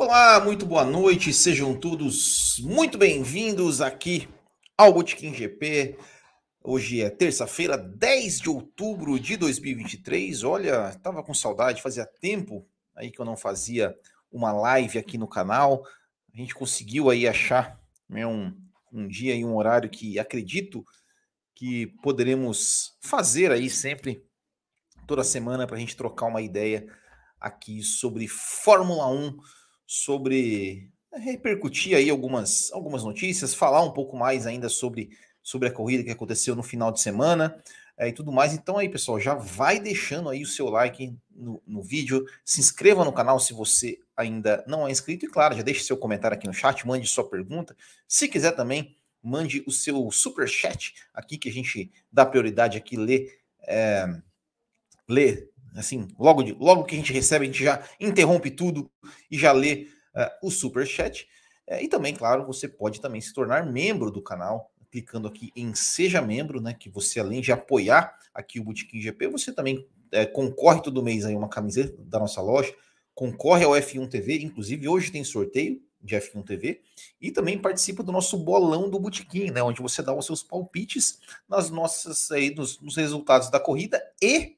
Olá, muito boa noite, sejam todos muito bem-vindos aqui ao Botequim GP. Hoje é terça-feira, 10 de outubro de 2023. Olha, tava com saudade, fazia tempo aí que eu não fazia uma live aqui no canal. A gente conseguiu aí achar né, um, um dia e um horário que acredito que poderemos fazer aí sempre, toda semana, para a gente trocar uma ideia aqui sobre Fórmula 1 sobre eh, repercutir aí algumas, algumas notícias, falar um pouco mais ainda sobre, sobre a corrida que aconteceu no final de semana é, e tudo mais. Então aí, pessoal, já vai deixando aí o seu like no, no vídeo, se inscreva no canal se você ainda não é inscrito e, claro, já deixe seu comentário aqui no chat, mande sua pergunta. Se quiser também, mande o seu super chat aqui que a gente dá prioridade aqui, lê, é, assim, logo, de, logo que a gente recebe, a gente já interrompe tudo e já lê uh, o super chat. Uh, e também, claro, você pode também se tornar membro do canal, clicando aqui em Seja Membro, né? Que você, além de apoiar aqui o Botequim GP, você também uh, concorre todo mês aí uma camiseta da nossa loja, concorre ao F1 TV, inclusive hoje tem sorteio de F1 TV e também participa do nosso bolão do Botequim, né? Onde você dá os seus palpites nas nossas aí, nos, nos resultados da corrida e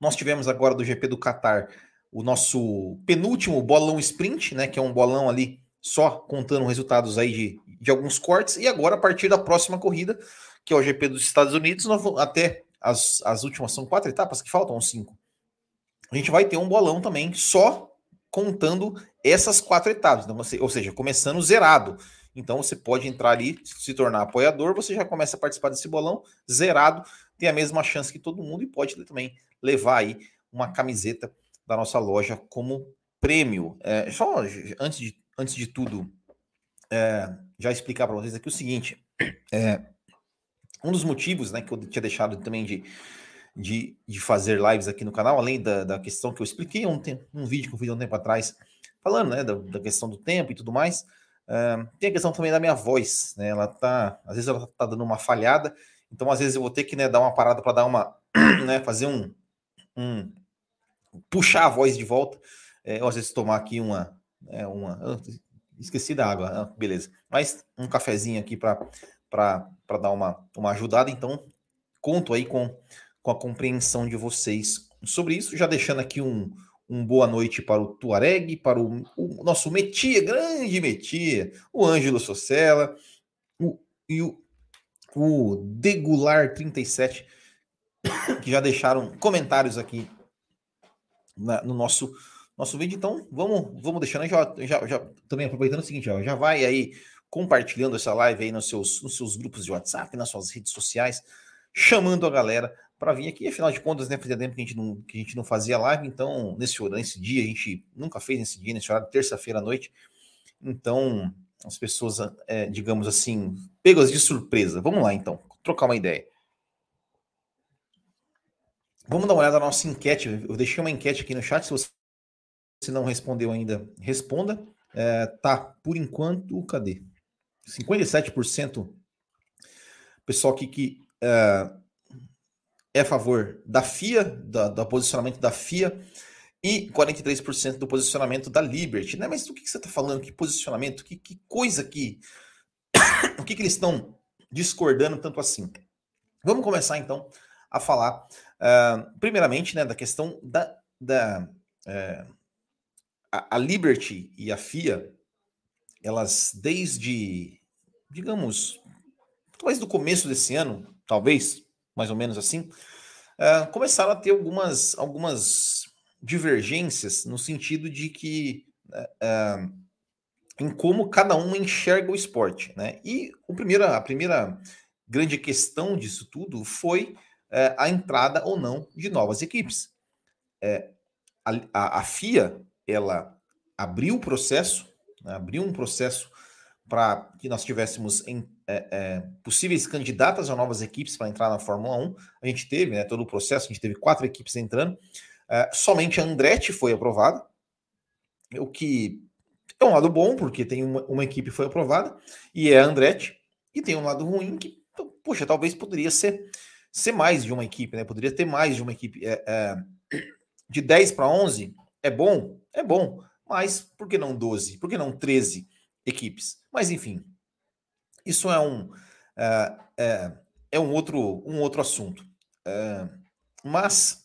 nós tivemos agora do GP do Qatar o nosso penúltimo bolão sprint, né? Que é um bolão ali só contando resultados aí de, de alguns cortes. E agora, a partir da próxima corrida, que é o GP dos Estados Unidos, nós, até as, as últimas são quatro etapas que faltam, cinco. A gente vai ter um bolão também só contando essas quatro etapas. Então, você, ou seja, começando zerado. Então você pode entrar ali, se tornar apoiador, você já começa a participar desse bolão zerado, tem a mesma chance que todo mundo e pode também levar aí uma camiseta da nossa loja como prêmio. É, só antes de, antes de tudo, é, já explicar para vocês aqui o seguinte: é, um dos motivos né, que eu tinha deixado também de, de, de fazer lives aqui no canal, além da, da questão que eu expliquei um, um vídeo que eu fiz um tempo atrás, falando né, da, da questão do tempo e tudo mais. Uh, tem a questão também da minha voz, né? Ela tá, às vezes ela tá dando uma falhada, então às vezes eu vou ter que né, dar uma parada para dar uma, né, fazer um, um, puxar a voz de volta, é, às vezes tomar aqui uma, é, uma, esqueci da água, ah, beleza, mas um cafezinho aqui para dar uma, uma ajudada, então conto aí com, com a compreensão de vocês sobre isso, já deixando aqui um, um boa noite para o Tuareg, para o, o nosso Metia, grande Metia, o Ângelo Socella, o, e o, o Degular 37, que já deixaram comentários aqui na, no nosso nosso vídeo. Então, vamos, vamos deixando já, já, já também aproveitando o seguinte, ó, já vai aí compartilhando essa live aí nos seus, nos seus grupos de WhatsApp, nas suas redes sociais, chamando a galera para vir aqui. Afinal de contas, né, fazia tempo que a gente não, que a gente não fazia live, então nesse nesse dia, a gente nunca fez nesse dia, nesse horário, terça-feira à noite. Então, as pessoas, é, digamos assim, pegas de surpresa. Vamos lá, então, trocar uma ideia. Vamos dar uma olhada na nossa enquete. Eu deixei uma enquete aqui no chat. Se você não respondeu ainda, responda. É, tá, por enquanto, cadê? 57% pessoal aqui que é, é a favor da FIA, da, do posicionamento da FIA, e 43% do posicionamento da Liberty. Né? Mas do que, que você está falando? Que posicionamento? Que, que coisa que. o que, que eles estão discordando tanto assim? Vamos começar então a falar Uh, primeiramente, né, da questão da, da uh, a, a, Liberty e a FIA, elas desde, digamos, talvez do começo desse ano, talvez, mais ou menos assim, uh, começaram a ter algumas, algumas divergências no sentido de que em como cada um enxerga o esporte, né? E o primeiro, a primeira grande questão disso tudo foi é, a entrada ou não de novas equipes. É, a, a, a, FIA ela abriu o processo, né, abriu um processo para que nós tivéssemos em, é, é, possíveis candidatas a novas equipes para entrar na Fórmula 1. A gente teve né, todo o processo, a gente teve quatro equipes entrando. É, somente a Andretti foi aprovada, o que é um lado bom, porque tem uma, uma equipe foi aprovada, e é a Andretti, e tem um lado ruim que, poxa, talvez poderia ser ser mais de uma equipe, né? Poderia ter mais de uma equipe. É, é, de 10 para 11 é bom? É bom. Mas por que não 12? Por que não 13 equipes? Mas enfim, isso é um, é, é, é um, outro, um outro assunto. É, mas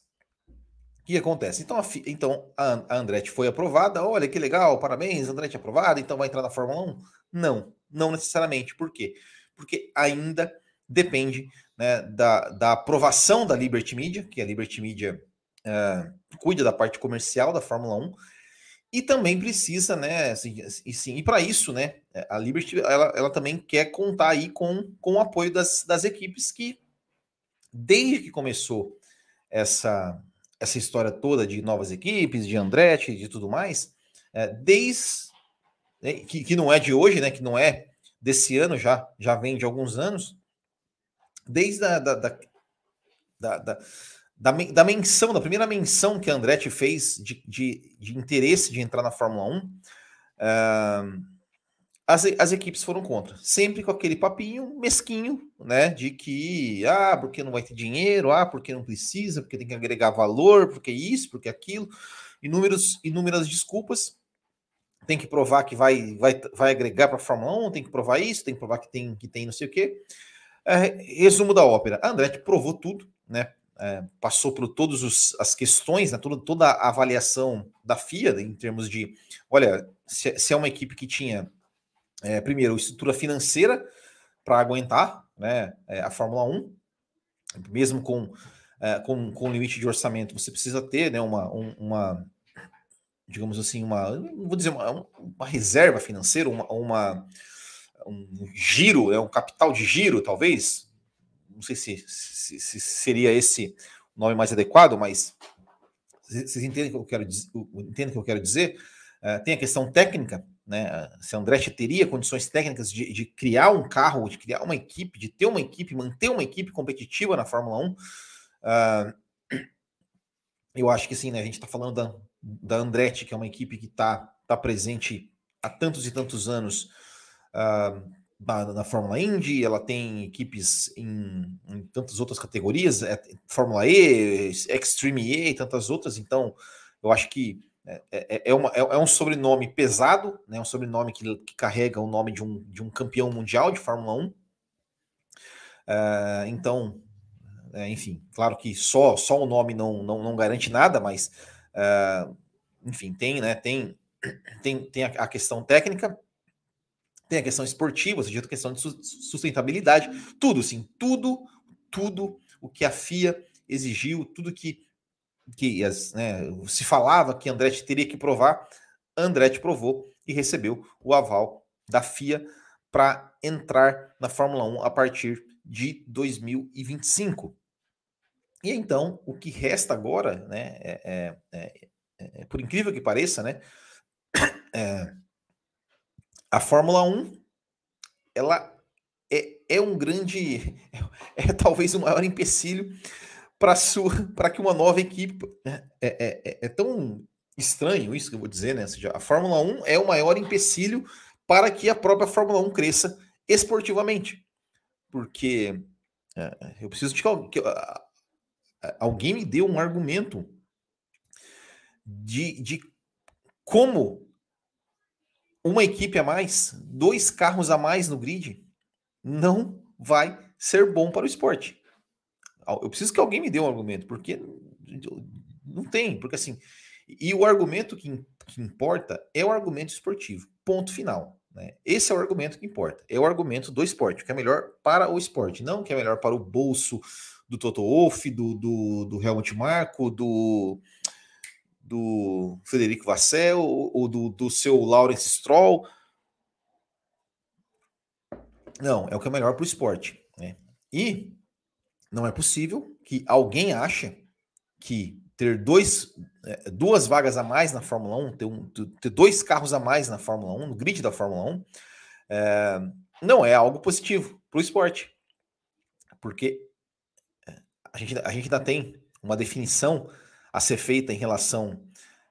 o que acontece? Então, a, então a, Andretti foi aprovada. Olha que legal, parabéns, Andretti aprovada, então vai entrar na Fórmula 1? Não, não necessariamente. Por quê? Porque ainda depende né, da, da aprovação da Liberty Media, que a Liberty Media uh, cuida da parte comercial da Fórmula 1, e também precisa, né, assim, e sim, e para isso, né, a Liberty, ela, ela também quer contar aí com, com o apoio das, das equipes que, desde que começou essa, essa história toda de novas equipes, de Andretti, de tudo mais, é, desde, né, que, que não é de hoje, né, que não é desse ano, já, já vem de alguns anos, desde a da, da, da, da da, da menção, da primeira menção que a Andretti fez de, de, de interesse de entrar na Fórmula 1, uh, as, as equipes foram contra. Sempre com aquele papinho mesquinho, né? De que, ah, porque não vai ter dinheiro, ah, porque não precisa, porque tem que agregar valor, porque isso, porque aquilo. Inúmeros, inúmeras desculpas. Tem que provar que vai, vai, vai agregar para a Fórmula 1, tem que provar isso, tem que provar que tem, que tem não sei o quê. É, resumo da ópera. A Andretti provou tudo, né? é, passou por todas as questões, né, toda, toda a avaliação da FIA em termos de, olha, se, se é uma equipe que tinha, é, primeiro, estrutura financeira para aguentar né, é, a Fórmula 1, mesmo com, é, com, com limite de orçamento, você precisa ter né, uma, um, uma digamos assim, uma, vou dizer, uma, uma reserva financeira, uma, uma, um giro, é um capital de giro, talvez, não sei se, se, se, seria esse o nome mais adequado, mas vocês entendem o que eu quero? Entendem o que eu quero dizer? Uh, tem a questão técnica, né? Se a Andretti teria condições técnicas de, de, criar um carro, de criar uma equipe, de ter uma equipe, manter uma equipe competitiva na Fórmula 1. Uh, ah, eu acho que sim, né? A gente está falando da, da Andretti, que é uma equipe que está tá presente há tantos e tantos anos. Uh, na, na, Fórmula Indy, ela tem equipes em, em tantas outras categorias, é, Fórmula E, Extreme E e tantas outras, então eu acho que é, é, é, uma, é, é um sobrenome pesado, né, um sobrenome que, que, carrega o nome de um, de um campeão mundial de Fórmula 1. Uh, é, então, é, enfim, claro que só, só o nome não, não, não garante nada, mas uh, enfim, tem, né, tem, tem, tem a, a questão técnica, tem a questão esportiva, seja, a questão de sustentabilidade, tudo, sim, tudo, tudo o que a FIA exigiu, tudo que, que né, se falava que Andretti teria que provar, Andretti provou e recebeu o aval da FIA para entrar na Fórmula 1 a partir de 2025. E então, o que resta agora, né, é, é, é, é por incrível que pareça, né, é, a Fórmula 1 ela é, é um grande, é, é talvez o maior empecilho para que uma nova equipe. É, é, é, é, tão estranho isso que eu vou dizer, né? Seja, a Fórmula 1 é o maior empecilho para que a própria Fórmula 1 cresça esportivamente. Porque é, eu preciso de que, alguém me dê um argumento de, de como uma equipe a mais, dois carros a mais no grid, não vai ser bom para o esporte. Eu preciso que alguém me dê um argumento, porque não tem, porque assim, e o argumento que, que importa é o argumento esportivo, ponto final. Né? Esse é o argumento que importa, é o argumento do esporte, que é melhor para o esporte, não que é melhor para o bolso do Toto Wolff, do, do, do Helmut Marko, do, do Frederico Vassell ou do, do seu Lawrence Stroll. Não, é o que é melhor para o esporte. Né? E não é possível que alguém ache que ter dois, é, duas vagas a mais na Fórmula 1, ter, um, ter dois carros a mais na Fórmula 1, no grid da Fórmula 1, é, não é algo positivo para o esporte. Porque é, a gente, a gente ainda tem uma definição a ser feita em relação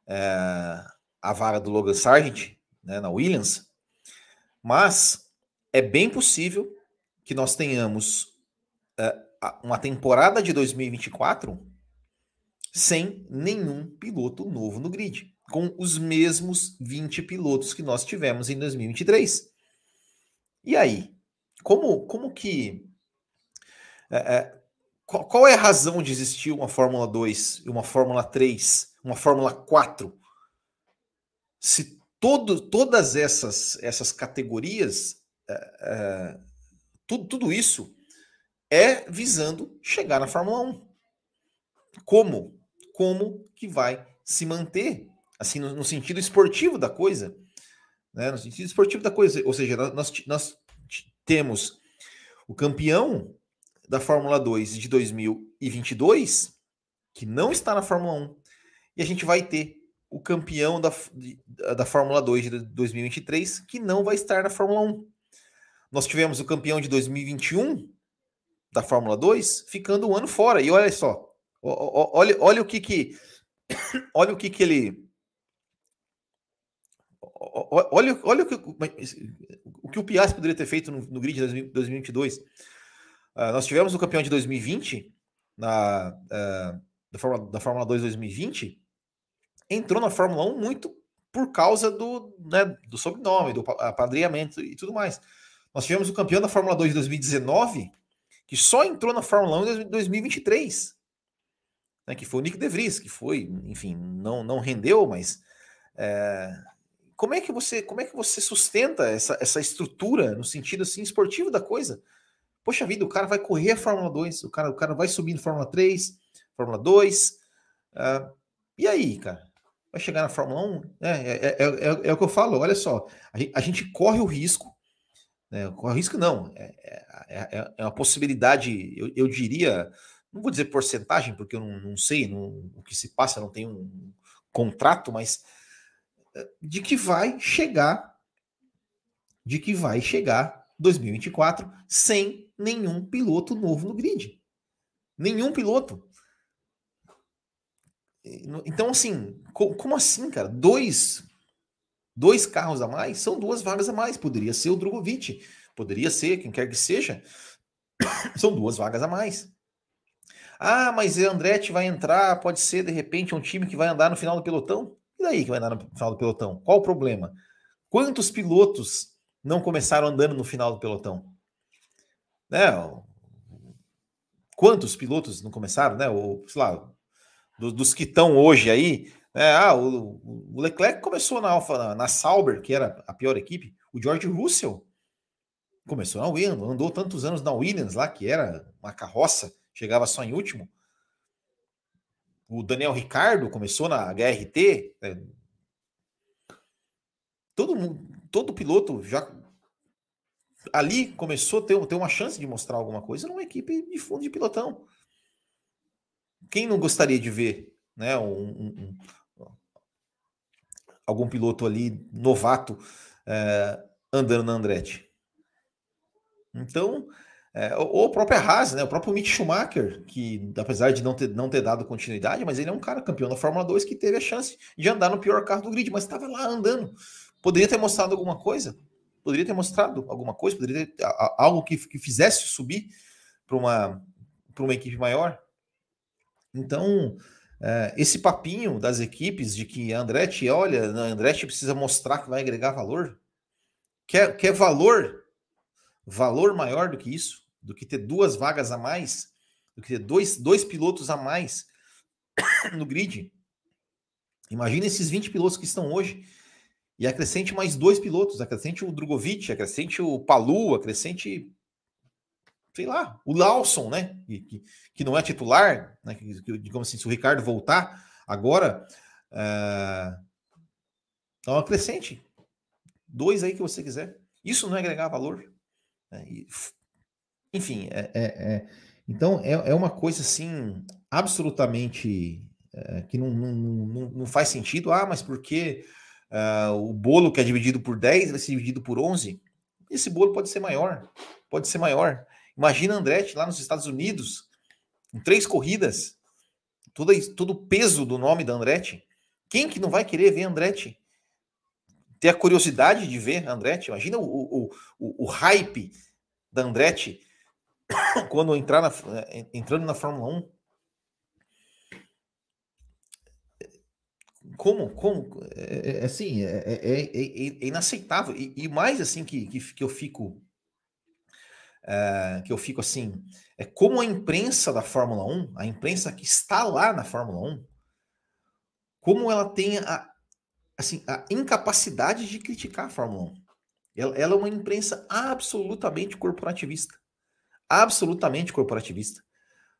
é, à vaga do Logan Sargent né, na Williams, mas é bem possível que nós tenhamos é, uma temporada de 2024 sem nenhum piloto novo no grid. com os mesmos 20 pilotos que nós tivemos em 2023. E aí? Como, como que. É, qual, qual, é a razão de existir uma Fórmula 2, uma Fórmula 3, uma Fórmula 4? Se todo, todas essas, essas categorias, é, é, tudo, tudo isso é visando chegar na Fórmula 1. Como? Como que vai se manter, assim, no, no sentido esportivo da coisa? Né? No sentido esportivo da coisa. Ou seja, nós, nós temos o campeão da Fórmula 2 de 2022, que não está na Fórmula 1, e a gente vai ter o campeão da, da Fórmula 2 de 2023, que não vai estar na Fórmula 1. Nós tivemos o campeão de 2021 da Fórmula 2 ficando um ano fora. E olha só, olha, olha o que que olha o que que ele olha, olha o que o que o Piastri poderia ter feito no, no grid de 2022. Ah, nós tivemos o campeão de 2020 na uh, da Fórmula, da Fórmula 2 2020 entrou na Fórmula 1 muito por causa do, né, do sobrenome, do apadrinhamento e tudo mais. Nós tivemos o campeão da Fórmula 2 de 2019, que só entrou na Fórmula 1 em 2023, né, que foi o Nick De Vries, que foi, enfim, não, não rendeu, mas é, como é que você como é que você sustenta essa, essa estrutura no sentido assim esportivo da coisa? Poxa vida, o cara vai correr a Fórmula 2, o cara, o cara vai subindo Fórmula 3, Fórmula 2, uh, ah, e aí, cara? vai chegar na Fórmula 1? É, é, é, é, é o que eu falo, olha só, a gente corre o risco, né, corre o risco não, é, é, é uma possibilidade, eu, eu, diria, não vou dizer porcentagem, porque eu não, não sei não, o que se passa, não tem um contrato, mas de que vai chegar, de que vai chegar 2024 sem nenhum piloto novo no grid. Nenhum piloto. Então, assim, como assim, cara? Dois, dois carros a mais são duas vagas a mais. Poderia ser o Drogovic, poderia ser quem quer que seja. são duas vagas a mais. Ah, mas o Andretti vai entrar, pode ser de repente um time que vai andar no final do pelotão. E daí que vai andar no final do pelotão? Qual o problema? Quantos pilotos não começaram andando no final do pelotão? Né? Quantos pilotos não começaram, né? Ou, sei lá, dos, dos que estão hoje aí. Né? Ah, o, o, Leclerc começou na Alfa, na, na Sauber, que era a pior equipe. O George Russell começou na Williams, andou tantos anos na Williams lá, que era uma carroça, chegava só em último. O Daniel Ricardo começou na HRT. Né? Todo mundo, todo piloto já ali começou a ter, ter uma chance de mostrar alguma coisa numa equipe de fundo de pilotão quem não gostaria de ver né, um, um, um, algum piloto ali novato é, andando na Andretti? Então, é, ou a própria Haas, né, o próprio Mick Schumacher, que apesar de não ter, não ter dado continuidade, mas ele é um cara campeão da Fórmula 2 que teve a chance de andar no pior carro do grid, mas estava lá andando. Poderia ter mostrado alguma coisa? Poderia ter mostrado alguma coisa? Poderia ter algo que, que fizesse subir para uma, uma equipe maior? Então, é, esse papinho das equipes de que a Andretti, olha, a Andretti precisa mostrar que vai agregar valor. Quer, quer valor? Valor maior do que isso? Do que ter duas vagas a mais? Do que ter dois, dois pilotos a mais no grid? Imagina esses 20 pilotos que estão hoje e acrescente mais dois pilotos, acrescente o Drogovic, acrescente o Palu, acrescente sei lá, o Lawson, né? Que, que, não é titular, né? Que, que, digamos assim, se o Ricardo voltar agora, é... então acrescente dois aí que você quiser. Isso não é agregar valor. Né? E, enfim, é, é, é, então é, é uma coisa assim absolutamente é, que não, não, não, não, faz sentido. Ah, mas por que uh, o bolo que é dividido por 10 vai ser dividido por 11? Esse bolo pode ser maior, pode ser maior. Imagina Andretti lá nos Estados Unidos, em três corridas, todo, todo o peso do nome da Andretti. Quem que não vai querer ver Andretti? Ter a curiosidade de ver Andretti? Imagina o, o, o, o hype da Andretti quando entrar na, entrando na Fórmula 1. Como, como, é, é assim, é, é, é, inaceitável. E, e, mais assim que, que, que eu fico, que eu fico assim, é como a imprensa da Fórmula 1, a imprensa que está lá na Fórmula 1, como ela tem a, assim, a incapacidade de criticar a Fórmula 1. Ela, ela é uma imprensa absolutamente corporativista. Absolutamente corporativista.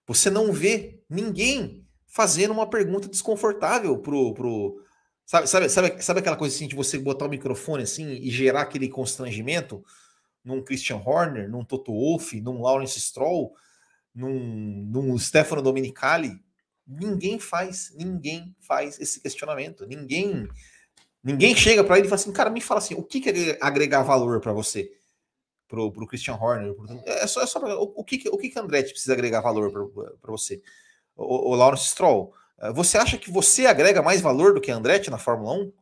Você não vê ninguém fazendo uma pergunta desconfortável pro. pro sabe, sabe, sabe, sabe aquela coisa assim de você botar o microfone assim e gerar aquele constrangimento num Christian Horner, num Toto Wolff, num Lawrence Stroll, num, num Stefano Dominicali? Ninguém faz, ninguém faz esse questionamento. Ninguém Ninguém chega para ele e fala assim, cara, me fala assim, o que, que agregar valor para você? Pro, pro Christian Horner? Pro, é só, é só pra, o, o, que, o que que Andretti precisa agregar valor para você? O, o Lawrence Stroll, eh, você acha que você agrega mais valor do que Andretti na Fórmula 1?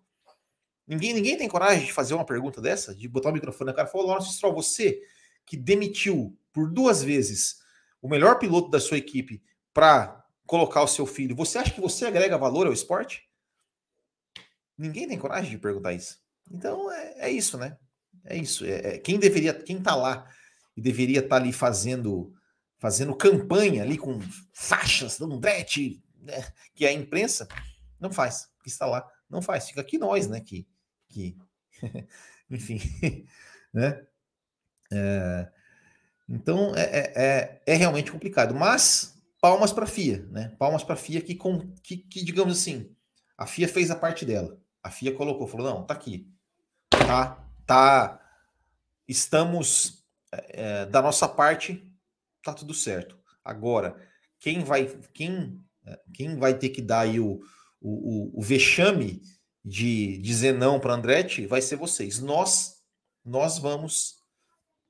Ninguém, ninguém tem coragem de fazer uma pergunta dessa, de botar o microfone na cara e falar, Lawrence Stroll, você que demitiu por duas vezes o melhor piloto da sua equipe para colocar o seu filho, você acha que você agrega valor ao esporte? Ninguém tem coragem de perguntar isso. Então é, é isso, né? É isso. É, é, quem deveria, quem tá lá e deveria estar tá ali fazendo fazendo campanha ali com faixas, dando brete, né? que é a imprensa, não faz. Que está lá, não faz. Fica aqui nós, né? Que, que enfim, né? É, então é, é, é, é realmente complicado. Mas palmas para a FIA, né? Palmas para a FIA que, com, que, que, digamos assim, a FIA fez a parte dela. A FIA colocou, falou: não, tá aqui. Tá, tá. Estamos é, da nossa parte, tá tudo certo. Agora, quem vai, quem, quem vai ter que dar aí o, o, o, vexame de dizer não para Andretti vai ser vocês. Nós, nós vamos,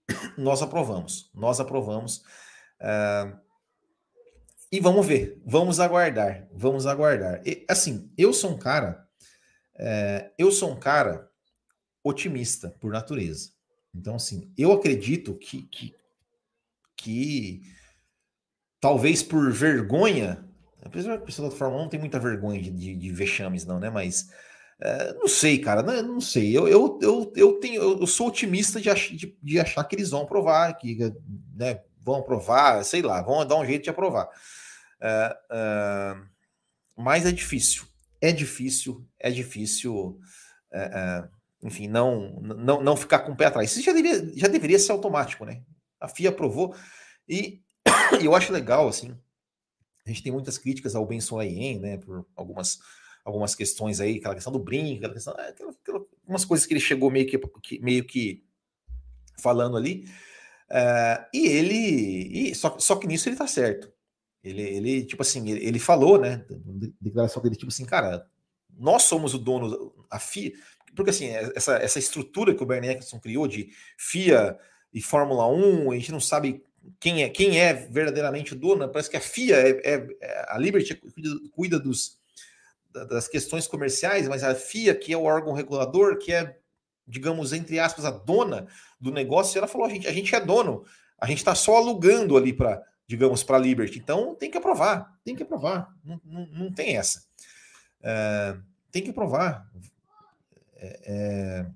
nós aprovamos, nós aprovamos. Uh, e vamos ver, vamos aguardar, vamos aguardar. E, assim, eu sou um cara é, eu sou um cara otimista por natureza. Então, assim, eu acredito que, que, que talvez por vergonha, apesar que a pessoa da Fórmula 1 não tem muita vergonha de, de, de vexames, não, né? Mas é, não sei, cara, não, não sei. Eu, eu, eu, eu, tenho, eu sou otimista de, ach, de, de achar que eles vão aprovar, que né, vão aprovar, sei lá, vão dar um jeito de aprovar. É, é, mas é difícil é difícil, é difícil, enfim, não, não, não ficar com o pé atrás. Isso já deveria, já deveria ser automático, né? A FIA aprovou e eu acho legal, assim, a gente tem muitas críticas ao Ben Solayen, né, por algumas, algumas questões aí, aquela questão do brinco, aquela questão, é, aquela, aquela, algumas coisas que ele chegou meio que, que meio que falando ali, uh, e ele, e, só, só que nisso ele tá certo. Ele, ele tipo assim, ele, ele falou, né? Declaração dele, tipo assim, cara, nós somos o dono, a FIA, porque assim, é, essa, essa estrutura que o Bernie Eccleston criou de FIA e Fórmula 1, a gente não sabe quem é, quem é verdadeiramente o dono, parece que a FIA é, é, é a Liberty cuida, cuida dos, das questões comerciais, mas a FIA, que é o órgão regulador, que é, digamos, entre aspas, a dona do negócio, ela falou: a gente, a gente é dono, a gente está só alugando ali para digamos, para a Liberty. Então tem que aprovar, tem que aprovar, não, não, não tem essa. É, tem que aprovar. É, é,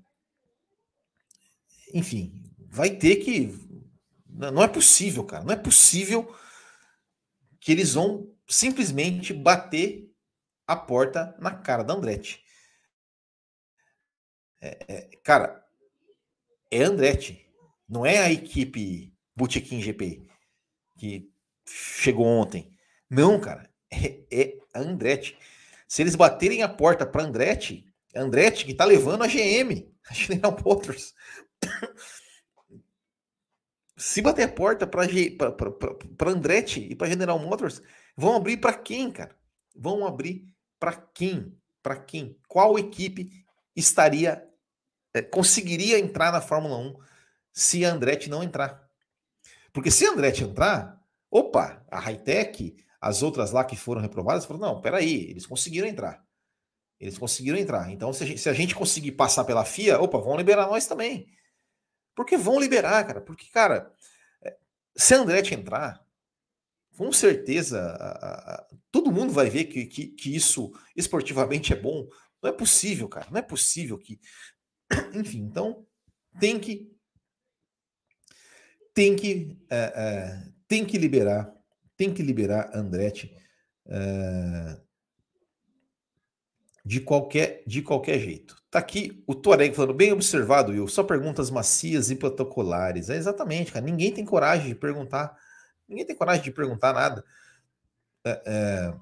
enfim, vai ter que. Não é possível, cara, não é possível que eles vão simplesmente bater a porta na cara da Andretti. É, é, cara, é Andretti, não é a equipe Botequim GP que chegou ontem. Não, cara, é, é a Andretti. Se eles baterem a porta para Andretti, é Andretti que está levando a GM, a General Motors. Se bater a porta para Andretti e para General Motors, vão abrir para quem, cara? Vão abrir para quem? Para quem? Qual equipe estaria é, conseguiria entrar na Fórmula 1 se a Andretti não entrar? Porque se a Andretti entrar, opa, a Hightech, as outras lá que foram reprovadas, falaram, não, peraí, eles conseguiram entrar. Eles conseguiram entrar. Então, se a, gente, se a gente conseguir passar pela FIA, opa, vão liberar nós também. Porque vão liberar, cara. Porque, cara, é, se a Andretti entrar, com certeza, a, a, todo mundo vai ver que, que, que, isso esportivamente é bom. Não é possível, cara. Não é possível que. Enfim, então tem que. Tem que. É, é, tem que liberar. Tem que liberar Andretti. De qualquer, de qualquer jeito. Tá aqui o Tuareg falando, bem observado, Will. Só perguntas macias e protocolares. É exatamente, cara. Ninguém tem coragem de perguntar. Ninguém tem coragem de perguntar nada. É, é,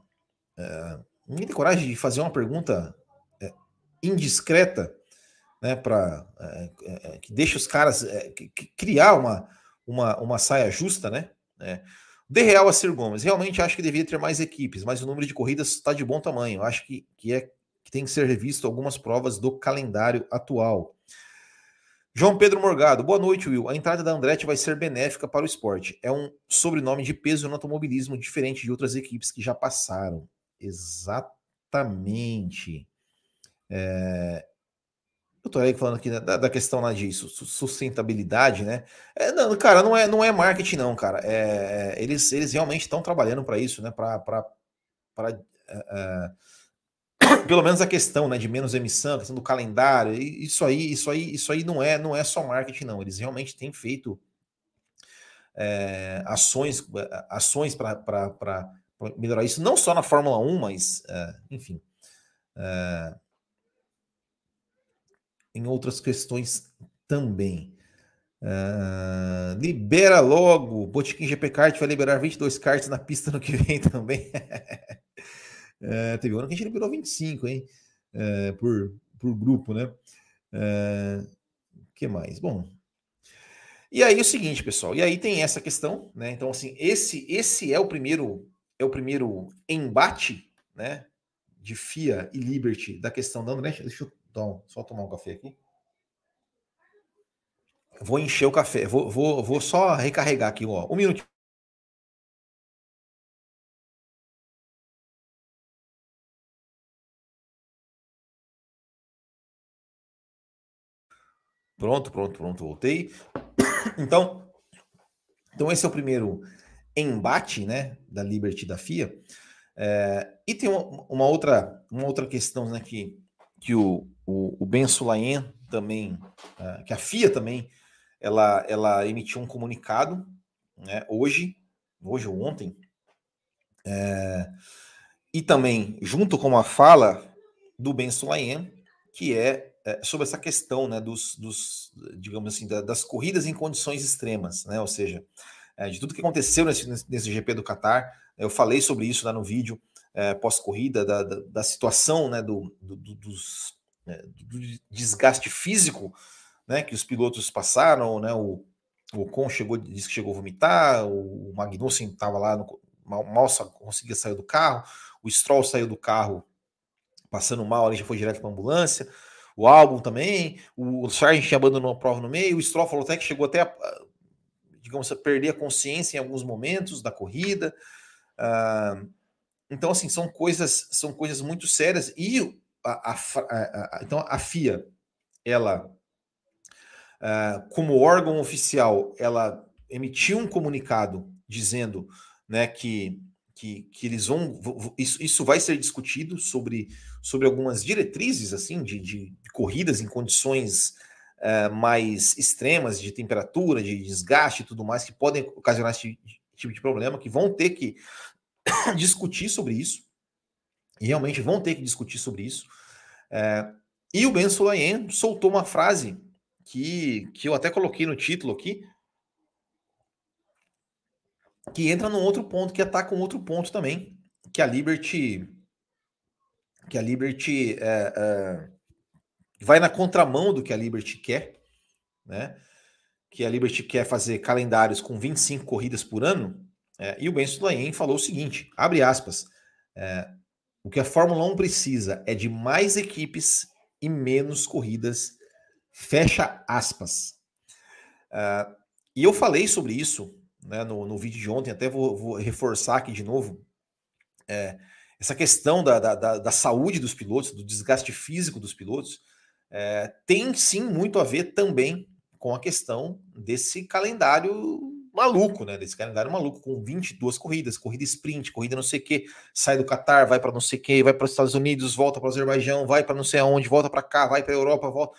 é, ninguém tem coragem de fazer uma pergunta é, indiscreta, né? Para é, é, que deixe os caras que, que criar uma, uma, uma saia justa, né? De Real a Sir Gomes, realmente acho que deveria ter mais equipes, mas o número de corridas está de bom tamanho. Acho que, que é que tem que ser revisto algumas provas do calendário atual. João Pedro Morgado, boa noite, Will. A entrada da Andretti vai ser benéfica para o esporte. É um sobrenome de peso no automobilismo, diferente de outras equipes que já passaram. Exatamente. É... Eu tô aí falando aqui da, da questão lá de sustentabilidade, né? É, não, cara, não é, não é marketing, não, cara. É, é eles, eles realmente estão trabalhando para isso, né? Para pelo menos a questão né, de menos emissão, a questão do calendário, isso aí, isso aí, isso aí não é, não é só marketing, não. Eles realmente têm feito é, ações, ações para melhorar isso, não só na Fórmula 1, mas é, enfim. É, em outras questões também. Libera logo. Botiquim GP Kart vai liberar 22 karts na pista no que vem também. É, teve um ano que a gente liberou 25, hein? É, por, por grupo, né? É, que mais? Bom. E aí o seguinte, pessoal, e aí tem essa questão, né? Então, assim, esse esse é o primeiro é o primeiro embate, né? De FIA e Liberty da questão da André. Deixa eu então, só tomar um café aqui. Vou encher o café, vou, vou, vou só recarregar aqui, ó. Um minuto. Pronto, pronto, pronto, voltei. Então, então esse é o primeiro embate, né, da Liberty da FIA. É, e tem uma, uma, outra, uma outra questão, né, que, que o, o, o Ben Sulayen também, uh, que a FIA também, ela, ela emitiu um comunicado, né, hoje, hoje ou ontem, é, e também junto com a fala do Ben Sulayen, que é é, sobre essa questão né, dos, dos digamos assim, da, das corridas em condições extremas, né? Ou seja, é, de tudo que aconteceu nesse, nesse GP do Qatar, eu falei sobre isso lá no vídeo é, pós-corrida, da, da, da, situação né, do, do, do, dos, né, do desgaste físico né, que os pilotos passaram, né? O, o Con chegou, disse que chegou a vomitar, o Magnussen estava lá, no, mal, mal conseguia sair do carro, o Stroll saiu do carro passando mal, ali já foi direto para a ambulância o álbum também, o Sargent abandonou a prova no meio, o Stroll falou até que chegou até a, digamos, a perder a consciência em alguns momentos da corrida. Uh, então, assim, são coisas, são coisas muito sérias. E a, a, a, então a FIA, ela, uh, como órgão oficial, ela emitiu um comunicado dizendo né, que que, que eles vão. Isso, isso vai ser discutido sobre, sobre algumas diretrizes assim de, de, de corridas em condições uh, mais extremas de temperatura, de desgaste e tudo mais, que podem ocasionar esse tipo de problema, que vão ter que discutir sobre isso. E realmente vão ter que discutir sobre isso. Uh, e o Ben Sulayen soltou uma frase que, que eu até coloquei no título aqui, que entra num outro ponto, que ataca um outro ponto também, que a Liberty que a Liberty é, vai na contramão do que a Liberty quer, né? Que a Liberty quer fazer calendários com 25 corridas por ano, é, e o Ben Sulayen falou o seguinte: abre aspas, é, o que a Fórmula 1 precisa é de mais equipes e menos corridas, fecha aspas. É, e eu falei sobre isso né, no, no vídeo de ontem, até vou, vou reforçar aqui de novo, é, essa questão da, da, da, saúde dos pilotos, do desgaste físico dos pilotos, é, tem sim muito a ver também com a questão desse calendário maluco, né? Desse calendário maluco, com 22 corridas, corrida sprint, corrida não sei o que, sai do Catar, vai para não sei o que, vai para os Estados Unidos, volta para o Azerbaijão, vai para não sei aonde, volta para cá, vai para a Europa, volta.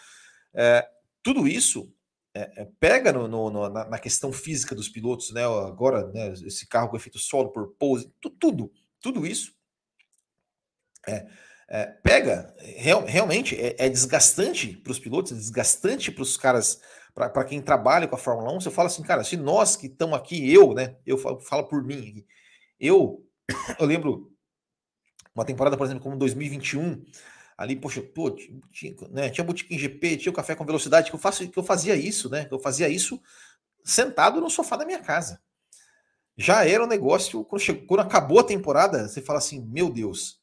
É, tudo isso é, é, pega no, no, na, na, questão física dos pilotos, né? Agora, né, esse carro com efeito solo por pose, tudo, tudo isso é, é, pega, real, realmente é, é desgastante para os pilotos, é desgastante para os caras, para quem trabalha com a Fórmula 1. Você fala assim, cara, se nós que estamos aqui, eu, né? Eu falo, falo por mim, eu, eu lembro uma temporada, por exemplo, como 2021 ali, poxa, pô, tinha, né, tinha botiquim GP, tinha o café com velocidade, que eu, faço, que eu fazia isso, né? Que eu fazia isso sentado no sofá da minha casa. Já era um negócio, quando, chegou, quando acabou a temporada, você fala assim, meu Deus,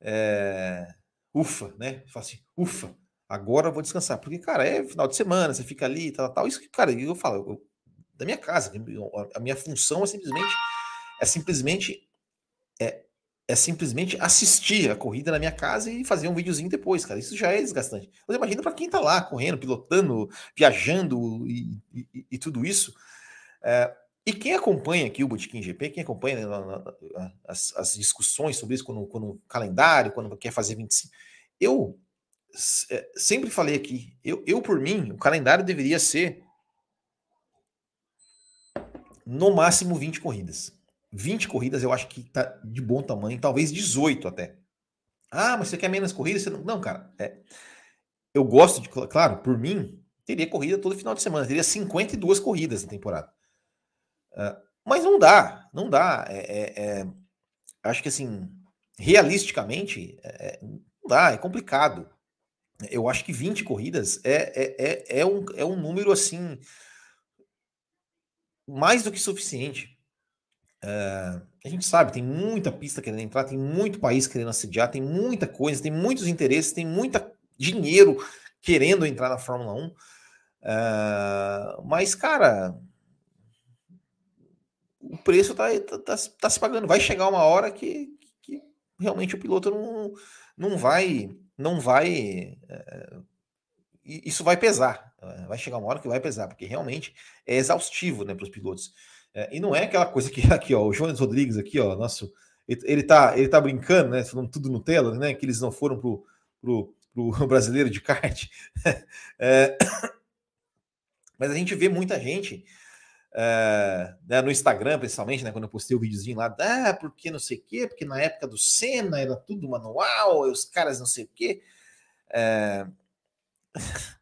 é, ufa, né? Fala assim, ufa, agora eu vou descansar. Porque, cara, é final de semana, você fica ali, tal, tal. Isso que, cara, eu falo, eu, da minha casa, a minha função é simplesmente, é simplesmente é, é simplesmente assistir a corrida na minha casa e fazer um videozinho depois, cara. Isso já é desgastante. Mas imagina para quem tá lá correndo, pilotando, viajando e, e, e tudo isso. É, e quem acompanha aqui o Botequim GP, quem acompanha né, as, as, discussões sobre isso, quando, quando calendário, quando quer fazer 25, eu é, sempre falei aqui, eu, eu por mim, o calendário deveria ser no máximo 20 corridas. 20 corridas eu acho que tá de bom tamanho, talvez 18 até. Ah, mas você quer menos corridas? Não... não, cara. É... Eu gosto de. Claro, por mim, teria corrida todo final de semana. Teria 52 corridas na temporada. Mas não dá. Não dá. É, é, é... Acho que assim, realisticamente, é, é, não dá. É complicado. Eu acho que 20 corridas é, é, é, um, é um número assim. Mais do que suficiente a gente sabe, tem muita pista querendo entrar, tem muito país querendo assediar, tem muita coisa, tem muitos interesses, tem muito dinheiro querendo entrar na Fórmula 1. Uh, ah, mas, cara, o preço tá, tá, tá, tá, se pagando. Vai chegar uma hora que, que realmente o piloto não, não vai. Não vai. Uh, isso vai pesar. vai chegar uma hora que vai pesar, porque realmente é exaustivo né, para os pilotos. É, e não é aquela coisa que aqui, ó, o Jones Rodrigues aqui, ó, nosso, ele tá, ele tá brincando, né, falando tudo Nutella, né, que eles não foram pro, pro, pro brasileiro de kart. É, mas a gente vê muita gente é, né, no Instagram, principalmente, né, quando eu postei o videozinho lá, ah, porque não sei o quê, porque na época do Senna era tudo manual, os caras não sei o quê. É...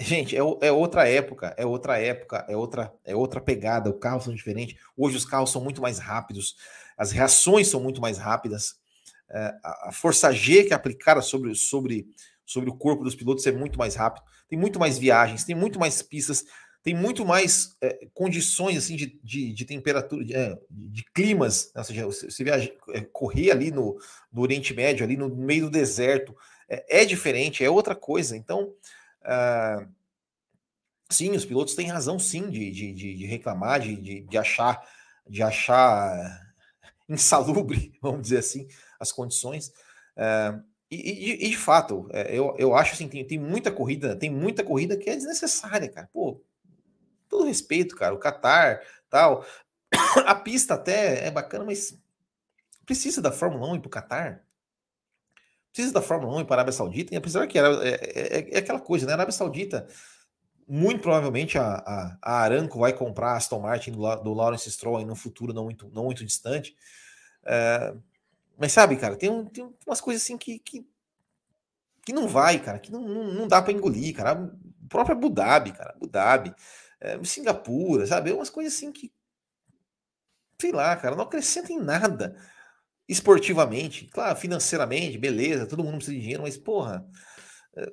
Gente, é, é, outra época, é outra época, é outra, é outra pegada. Os carros são diferentes. Hoje os carros são muito mais rápidos, as reações são muito mais rápidas. É, a, força G que é aplicada sobre, sobre, sobre o corpo dos pilotos é muito mais rápido. Tem muito mais viagens, tem muito mais pistas, tem muito mais é, condições assim de, de, de temperatura, de, é, de, climas. Né? Ou seja, você, viaja, é, correr ali no, no Oriente Médio, ali no meio do deserto, é, é diferente, é outra coisa. Então Uh, sim, os pilotos têm razão, sim, de, de, de reclamar, de, de, achar, de achar insalubre, vamos dizer assim, as condições. E, e, e, de fato, é, eu, eu acho assim, tem, tem muita corrida, tem muita corrida que é desnecessária, cara. Pô, todo respeito, cara, o Qatar, tal. A pista até é bacana, mas precisa da Fórmula 1 ir pro Qatar? precisa da Fórmula 1 para a Arábia Saudita, e apesar que era, é, é, é, aquela coisa, né? A Arábia Saudita, muito provavelmente a, a, a Aramco vai comprar a Aston Martin do, do Lawrence Stroll no futuro não muito, não muito distante. É, mas sabe, cara, tem, um, tem umas coisas assim que, que, que não vai, cara, que não, não, não dá para engolir, cara. O próprio Abu Dhabi, cara, Abu Dhabi, é, Singapura, sabe? Umas coisas assim que, sei lá, cara, não acrescenta em nada esportivamente, claro, financeiramente, beleza, todo mundo precisa de dinheiro, mas porra, eh,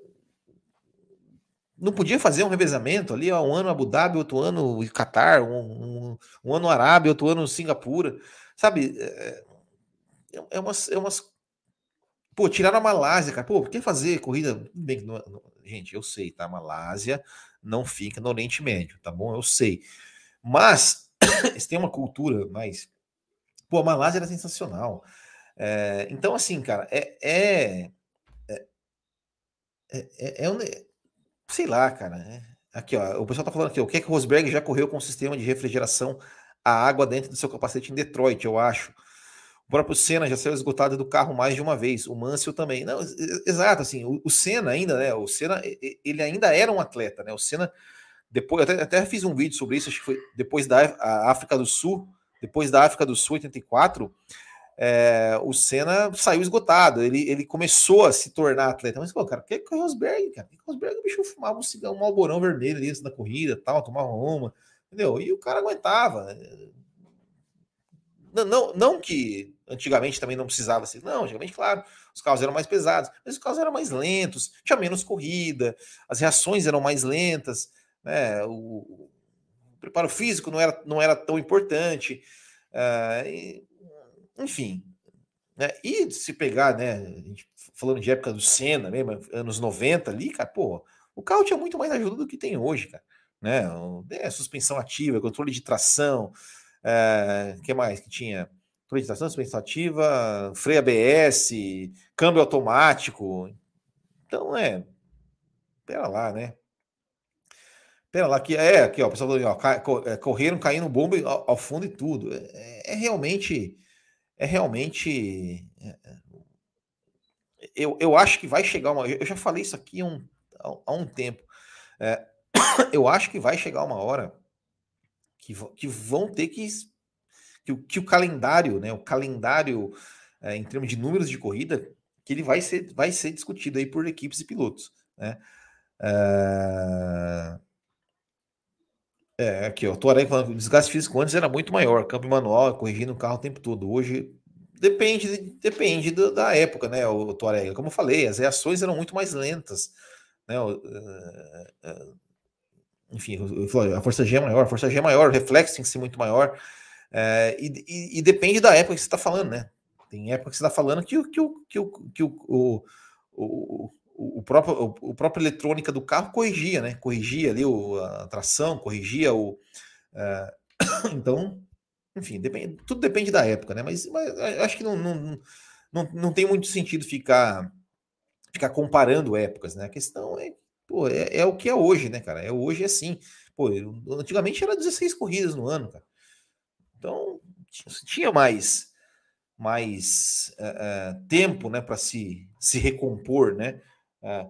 não podia fazer um revezamento ali, ó, um ano Abu Dhabi, outro ano Qatar, um, um, um ano Arábia, outro ano Singapura, sabe? É, é, umas, é umas. Pô, tiraram a Malásia, cara. Pô, quer fazer corrida? Bem, não, não, gente, eu sei, tá? Malásia não fica no Oriente Médio, tá bom? Eu sei. Mas eles têm uma cultura mais Pô, a Malásia era sensacional. É, então, assim, cara, é, é, é, é, é um, sei lá, cara. Aqui, ó, o pessoal tá falando aqui, o que é que Rosberg já correu com o sistema de refrigeração a água dentro do seu capacete em Detroit, eu acho. O próprio Senna já saiu esgotado do carro mais de uma vez, o Mansell também. Não, exato, assim, o, o Senna ainda, né? O Senna, ele ainda era um atleta, né? O Senna, depois, até, até fiz um vídeo sobre isso, acho que foi depois da África do Sul, depois da África do Sul 84, é, o Senna saiu esgotado, ele, ele começou a se tornar atleta. Mas, pô, cara, que é o Rosberg, cara? O Rosberg, o bicho fumava um cigarro, um alborão vermelho ali da corrida tal, tomava uma, entendeu? E o cara aguentava. Não, não, não que antigamente também não precisava assim, não, antigamente, claro, os carros eram mais pesados, mas os carros eram mais lentos, tinha menos corrida, as reações eram mais lentas, né? O, o preparo físico não era, não era tão importante. Uh, e, enfim, né? E se pegar, né, falando de época do Senna, mesmo, anos 90 ali, cara, pô, o carro tinha muito mais ajuda do que tem hoje, cara, né? É, suspensão ativa, controle de tração, é, que mais que tinha? Controle de tração, suspensão ativa, freio ABS, câmbio automático. Então, é, pera lá, né? Pera lá, que é aqui, ó, o pessoal ó, é, correram caindo bomba ao, ao fundo e tudo. É, é realmente é realmente. É, é, eu, eu acho que vai chegar uma. Eu já falei isso aqui há um, há um tempo. É, eu acho que vai chegar uma hora que, que vão ter que. Que, que o calendário, né? O calendário é, em termos de números de corrida, que ele vai ser, vai ser discutido aí por equipes e pilotos, né? É... É, aqui, ó, o Touareg falando que o desgaste físico antes era muito maior, câmbio manual, corrigindo o carro o tempo todo. Hoje depende, depende do, da época, né, o, o Touareg. Como eu falei, as reações eram muito mais lentas, né? O, uh, enfim, a força G é maior, a força G é maior, o reflexo tem que ser muito maior. Uh, e, e, e, depende da época que você está falando, né? Tem época que você está falando que, que, que, que, que o, o, o o, próprio, o, próprio eletrônica do carro corrigia, né? Corrigia ali o, a tração, corrigia o. Uh, então, enfim, depende, tudo depende da época, né? Mas, mas acho que não, não, não, não tem muito sentido ficar, ficar comparando épocas, né? A questão é, pô, é, é o que é hoje, né, cara? É hoje é assim. Pô, antigamente era 16 corridas no ano, cara. Então, tinha mais mais uh, uh, tempo, né, para se, se recompor, né? É.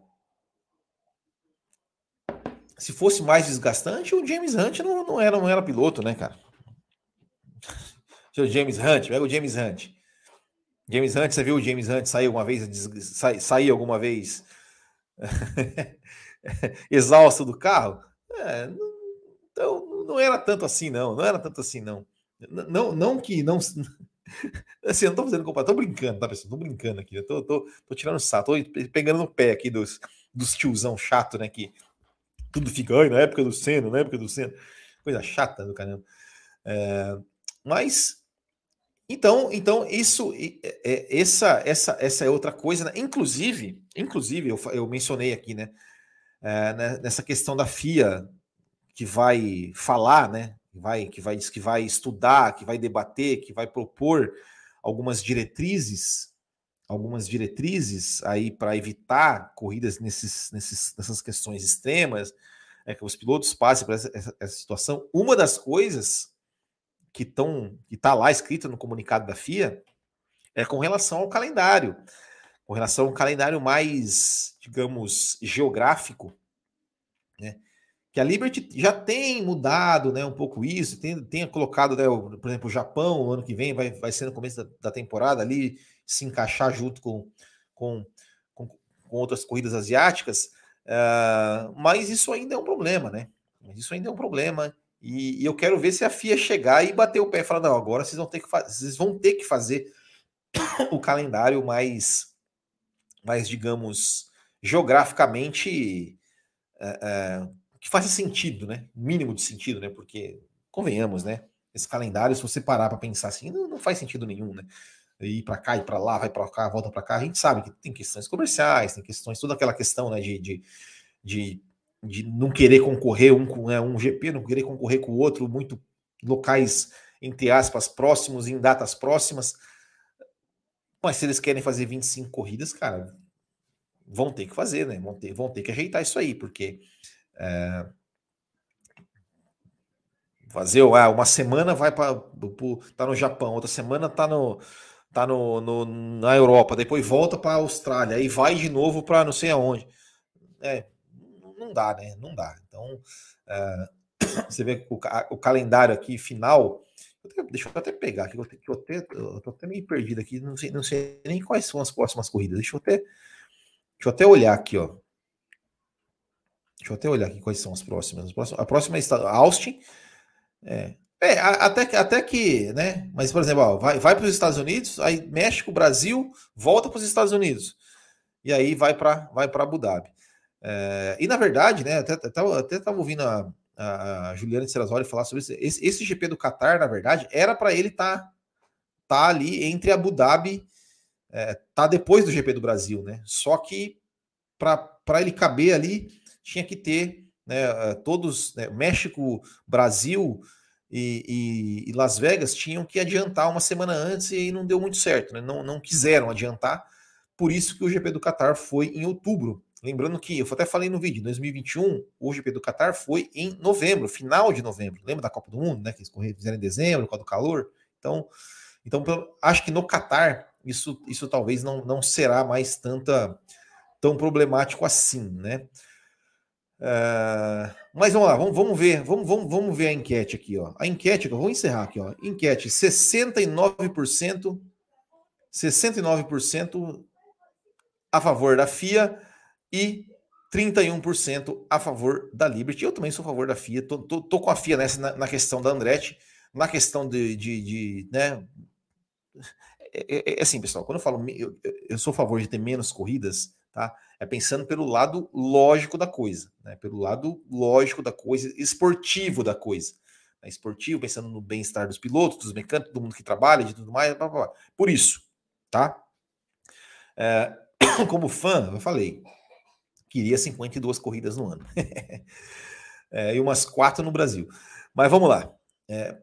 Se fosse mais desgastante, o James Hunt não, não, era, não era piloto, né, cara? O James Hunt, pega o James Hunt. James Hunt, você viu o James Hunt sair alguma vez, sair alguma vez exausto do carro? É, não, então não era tanto assim, não. Não era tanto assim, não. Não, não que não. Assim, eu não tô fazendo comparação, tô brincando, tá, pessoal? Tô brincando aqui, eu tô, tô, tô tirando saco, tô pegando no pé aqui dos, dos tiozão chato, né? Que tudo fica, ai, na época do Senna, na época do Senna. Coisa chata do caramba. É, mas, então, então isso, é, essa, essa, essa é outra coisa, né? Inclusive, inclusive, eu, eu mencionei aqui, né? É, né, nessa questão da FIA que vai falar, né? Vai, que vai, que vai estudar, que vai debater, que vai propor algumas diretrizes, algumas diretrizes aí para evitar corridas nesses, nesses, nessas questões extremas, é que os pilotos passem por essa, essa, essa situação. Uma das coisas que estão que está lá escrita no comunicado da FIA é com relação ao calendário, com relação ao calendário mais, digamos, geográfico, né? Que a Liberty já tem mudado né, um pouco isso, tem, tenha colocado, né, por exemplo, o Japão, o ano que vem vai, vai ser no começo da, da temporada ali, se encaixar junto com, com, com, com outras corridas asiáticas, uh, mas isso ainda é um problema, né? Isso ainda é um problema. E, e, eu quero ver se a FIA chegar e bater o pé e falar: não, agora vocês vão ter que, vocês vão ter que fazer o calendário mais, mais digamos, geograficamente. Uh, uh, que faça sentido, né? Mínimo de sentido, né? Porque, convenhamos, né? Esse calendário, se você parar para pensar assim, não, não, faz sentido nenhum, né? Ir para cá, ir para lá, vai para cá, volta para cá. A gente sabe que tem questões comerciais, tem questões, toda aquela questão, né? De, de, de, de não querer concorrer um com né, um GP, não querer concorrer com o outro, muito locais, entre aspas, próximos, em datas próximas. Mas se eles querem fazer 25 corridas, cara, vão ter que fazer, né? Vão ter, vão ter que ajeitar isso aí, porque é, Fazer ah, uma semana vai para tá no Japão, outra semana tá no tá no, no na Europa, depois volta para a Austrália, aí vai de novo para não sei aonde. É, não dá, né? Não dá. Então, é, você vê o, o calendário aqui final. Deixa eu até pegar aqui, eu, eu, até, eu tô até meio perdido aqui, não sei, não sei nem quais são as próximas corridas. Deixa eu até, deixa eu até olhar aqui, ó. Deixa eu até olhar aqui quais são as próximas. A próxima é Austin. É, é até, até que, né? Mas, por exemplo, ó, vai, vai para os Estados Unidos, aí México, Brasil, volta para os Estados Unidos. E aí vai para vai Abu Dhabi. É, e na verdade, né? Até estava até, até ouvindo a, a Juliana Serrazoli falar sobre isso. Esse, esse GP do Qatar, na verdade, era para ele estar tá, tá ali entre Abu Dhabi, é, tá depois do GP do Brasil, né? Só que para ele caber ali, tinha que ter né, todos, né, México, Brasil e, e, e, Las Vegas tinham que adiantar uma semana antes e não deu muito certo, né? não, não quiseram adiantar. Por isso que o GP do Qatar foi em outubro, Lembrando que, eu até falei no vídeo, em 2021, o GP do Qatar foi em novembro, final de novembro. Lembra da Copa do Mundo, né? Que eles fizeram em dezembro, por causa do calor. Então, então acho que no Qatar isso, isso talvez não, não será mais tanta tão problemático assim, né? Uh, mas vamos lá, vamos, vamos ver, vamos, vamos, vamos ver a enquete aqui, ó. A enquete, eu vou encerrar aqui, ó. Enquete: 69%, 69% a favor da FIA, e 31% a favor da Liberty. Eu também sou a favor da FIA, tô, tô, tô com a FIA nessa na, na, questão da Andretti, na questão de, de, de né? É, é, é, assim, pessoal, quando eu falo eu, eu sou a favor de ter menos corridas, tá? É pensando pelo lado lógico da coisa, né? Pelo lado lógico da coisa, esportivo da coisa. Né? Esportivo, pensando no bem-estar dos pilotos, dos mecânicos, todo mundo que trabalha, de tudo mais, blá, blá, blá. por isso, tá? É, como fã, eu falei, queria 52 corridas no ano. é, e umas quatro no Brasil. Mas vamos lá. É,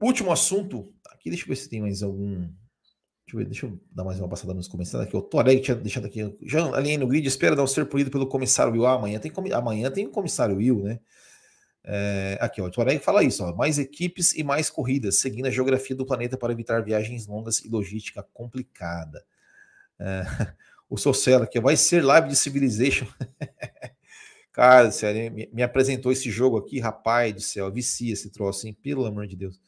último assunto. Aqui, deixa eu ver se tem mais algum. Deixa eu, ver, deixa eu dar mais uma passada nos comentários aqui. O Toreg tinha deixado aqui. Já alinhei no grid, espera não ser polido pelo comissário Will. Ah, amanhã tem, amanhã tem o comissário Will, né? É, aqui, ó, o Tuareg fala isso, ó, mais equipes e mais corridas, seguindo a geografia do planeta para evitar viagens longas e logística complicada. É, o Socella aqui, vai ser live de Civilization. Cara, sério, me, apresentou esse jogo aqui, rapaz do céu, vicia esse troço, hein? Pelo amor de Deus.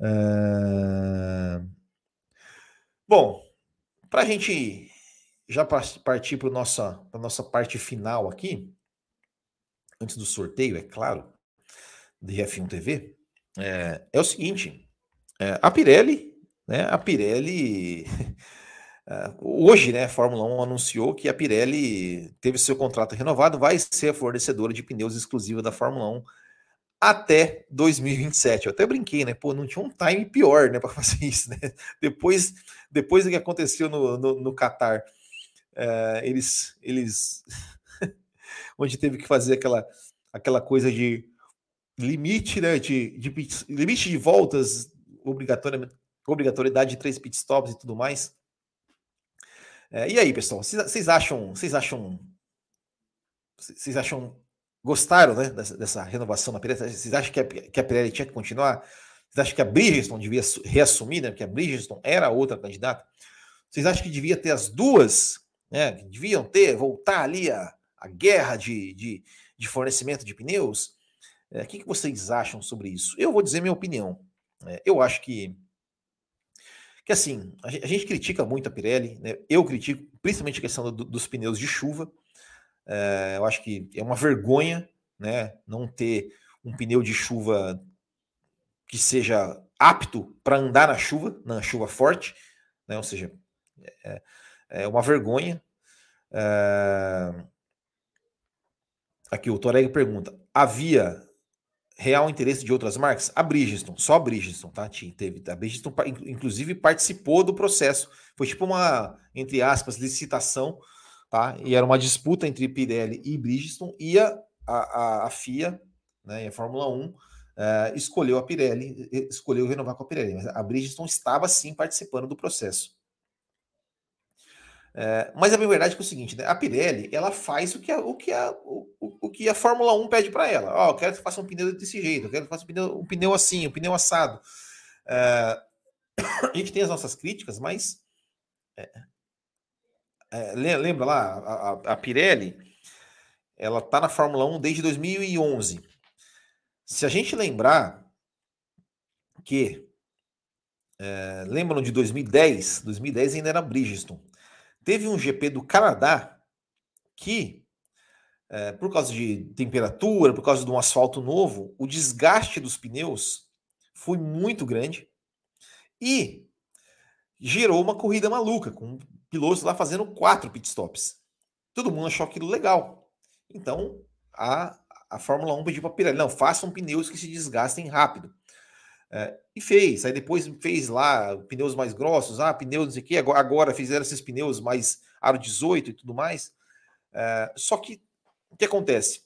Uh... Bom, para a gente já partir para a nossa, nossa parte final aqui, antes do sorteio, é claro, de F1 TV, é, é o seguinte: é, a Pirelli, né? A Pirelli Uh, hoje, né, a Fórmula 1 anunciou que a Pirelli teve seu contrato renovado, vai ser a fornecedora de pneus exclusiva da Fórmula 1 até 2027. Eu até brinquei, né? Pô, não tinha um time pior, né, para fazer isso, né? Depois, depois do que aconteceu no, no, no Qatar, uh, eles, eles, onde teve que fazer aquela, aquela coisa de limite, né, de, de limite de voltas, obrigatoriamente, obrigatoriedade de três pitstops e tudo mais. É, e aí, pessoal, vocês acham, vocês acham, vocês acham, gostaram né, dessa, dessa renovação da Pirelli? Vocês acham que a, que a Pirelli tinha que continuar? Vocês acham que a Bridgestone devia reassumir, né? Porque a Bridgestone era outra candidata. Vocês acham que devia ter as duas, né? Deviam ter, voltar ali a, a guerra de, de, de fornecimento de pneus? É, o que, que vocês acham sobre isso? Eu vou dizer minha opinião. É, eu acho que que assim, a gente, a gente critica muito a Pirelli, né? eu critico principalmente a questão do, dos pneus de chuva. É, eu acho que é uma vergonha né, não ter um pneu de chuva que seja apto para andar na chuva, na chuva forte, né? ou seja, é, é uma vergonha. É... Aqui o Toreg pergunta: havia real interesse de outras marcas? A Bridgestone, só a Bridgestone, tá? Teve, a Bridgestone, inclusive, participou do processo. Foi tipo uma, entre aspas, licitação, tá? E era uma disputa entre Pirelli e Bridgestone, e a, a, a FIA, né, a Fórmula 1, é, escolheu a Pirelli, escolheu renovar com a Pirelli, mas a Bridgestone estava sim participando do processo. É, mas a verdade é, que é o seguinte, né? A Pirelli, ela faz o que a, o que a, o, o que a Fórmula 1 pede para ela. Ó, oh, eu quero que faça um pneu desse jeito, eu quero que faça um pneu, um pneu assim, um pneu assado. É, a gente tem as nossas críticas, mas é, lembra lá, a, a, a Pirelli, ela tá na Fórmula 1 desde 2011. Se a gente lembrar que é, lembram de 2010? 2010 ainda era Bridgestone. Teve um GP do Canadá que, é, por causa de temperatura, por causa de um asfalto novo, o desgaste dos pneus foi muito grande e gerou uma corrida maluca, com pilotos lá fazendo quatro pitstops. Todo mundo achou aquilo legal. Então, a, a Fórmula 1 pediu para Pirelli, não, façam pneus que se desgastem rápido. É, e fez. Aí depois fez lá pneus mais grossos, ah, pneus não sei o quê. Agora, agora fizeram esses pneus mais aro 18 e tudo mais. É, só que o que acontece?